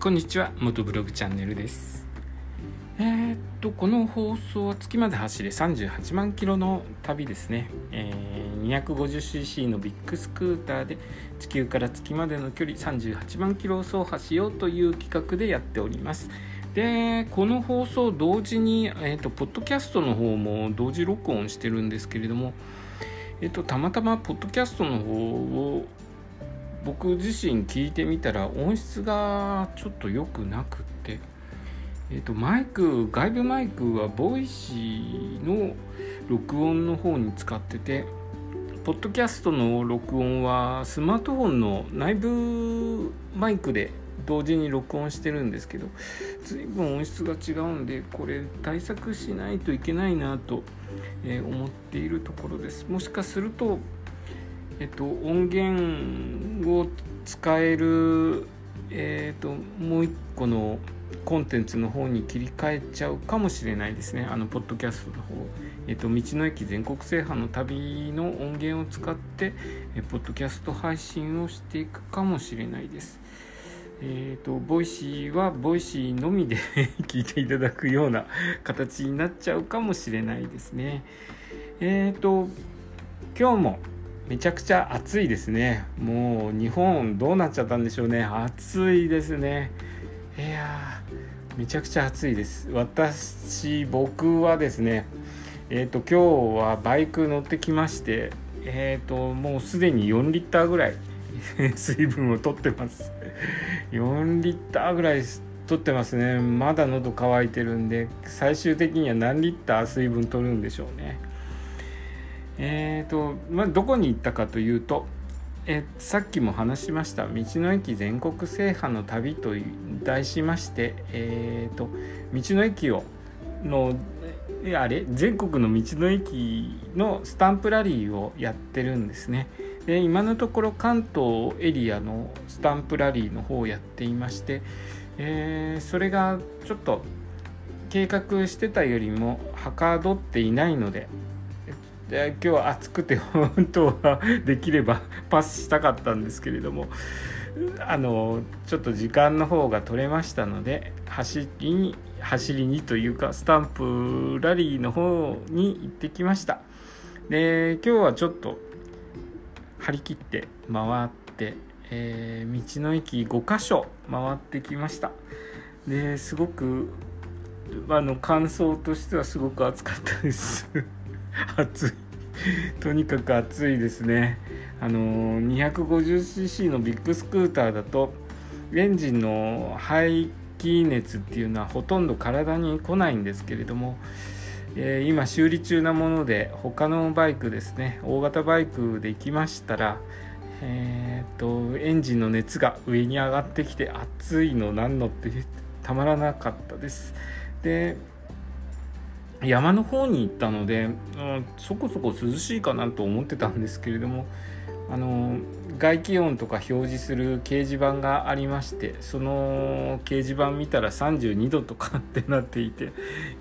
こんにちは元ブログチャンネルです。えー、っとこの放送は月まで走れ38万キロの旅ですね、えー、250cc のビッグスクーターで地球から月までの距離38万キロを走破しようという企画でやっております。でこの放送同時に、えーと、ポッドキャストの方も同時録音してるんですけれども、えーとたまたまポッドキャストの方を僕自身聞いてみたら音質がちょっと良くなくって、えーと、マイク外部マイクは Voicy の録音の方に使っててポッドキャストの録音はスマートフォンの内部マイクで同時に録音してるんですけど随分音質が違うんでこれ対策しないといけないなと、思っているところです。もしかするとえっと、音源を使える、えっと、もう一個のコンテンツの方に切り替えちゃうかもしれないですね。あのポッドキャストの方、えっと、道の駅全国制覇の旅の音源を使ってえポッドキャスト配信をしていくかもしれないです。えーと、 Voicy は Voicy のみで 聞いていただくような形になっちゃうかもしれないですね。えっ、ー、と今日もめちゃくちゃ暑いですね。もう日本どうなっちゃったんでしょうね。暑いですね。いやめちゃくちゃ暑いです。私僕はですねえっ、ー、と今日はバイク乗ってきましてえっ、ー、ともうすでに4リッターぐらい 水分を取ってます。4リッターぐらい取ってますね。まだ喉乾いてるんで最終的には何リッター水分取るんでしょうね。えーとまあ、どこに行ったかというと、えさっきも話しました「道の駅全国制覇の旅」と題しまして、えーと、道の駅をのあれ全国の道の駅のスタンプラリーをやってるんですね。で今のところ関東エリアのスタンプラリーの方をやっていまして、えー、それがちょっと計画してたよりもはかどっていないのでで今日は暑くて本当はできればパスしたかったんですけれどもあのちょっと時間の方が取れましたので走りに走りにというかスタンプラリーの方に行ってきました。で今日はちょっと張り切って回って、えー、道の駅5箇所回ってきました。ですごくあの感想としてはすごく暑かったです。暑い。とにかく暑いですね。あの 250cc のビッグスクーターだとエンジンの排気熱っていうのはほとんど体に来ないんですけれども、えー、今修理中なもので他のバイクですね大型バイクで行きましたらえーと、とエンジンの熱が上に上がってきて暑いのなんのってたまらなかったです。で山の方に行ったので、うん、そこそこ涼しいかなと思ってたんですけれどもあの外気温とか表示する掲示板がありましてその掲示板見たら32度とかってなっていて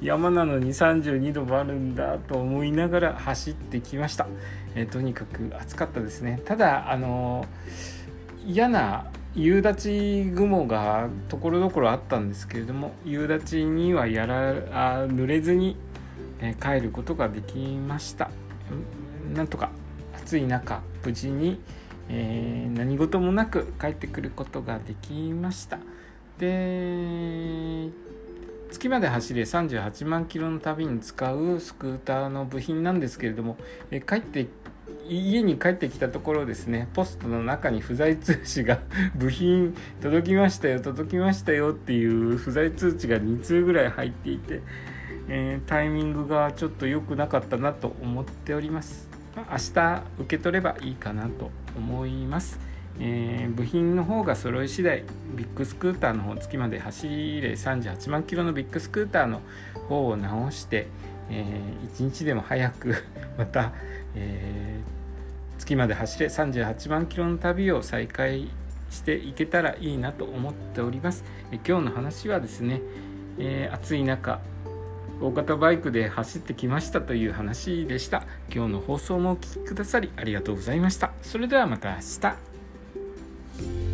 山なのに32度もあるんだと思いながら走ってきました、え、とにかく暑かったですね。ただあの嫌な夕立雲がところどころあったんですけれども夕立にはやらあ濡れずに、え帰ることができました。なんとか暑い中無事に、えー、何事もなく帰ってくることができました。で月まで走れ38万キロの旅に使うスクーターの部品なんですけれども、え帰って家に帰ってきたところですねポストの中に不在通知が部品届きましたよ届きましたよっていう不在通知が2通ぐらい入っていて、えー、タイミングがちょっと良くなかったなと思っております、あ、明日受け取ればいいかなと思いますえー、部品の方が揃い次第ビッグスクーターの方月まで走れ38万キロのビッグスクーターの方を直して、えー、1日でも早く また、えー月まで走れ38万キロの旅を再開していけたらいいなと思っております。え今日の話はですね、え、暑い中大型バイクで走ってきましたという話でした。今日の放送もお聴きくださりありがとうございました。それではまた明日。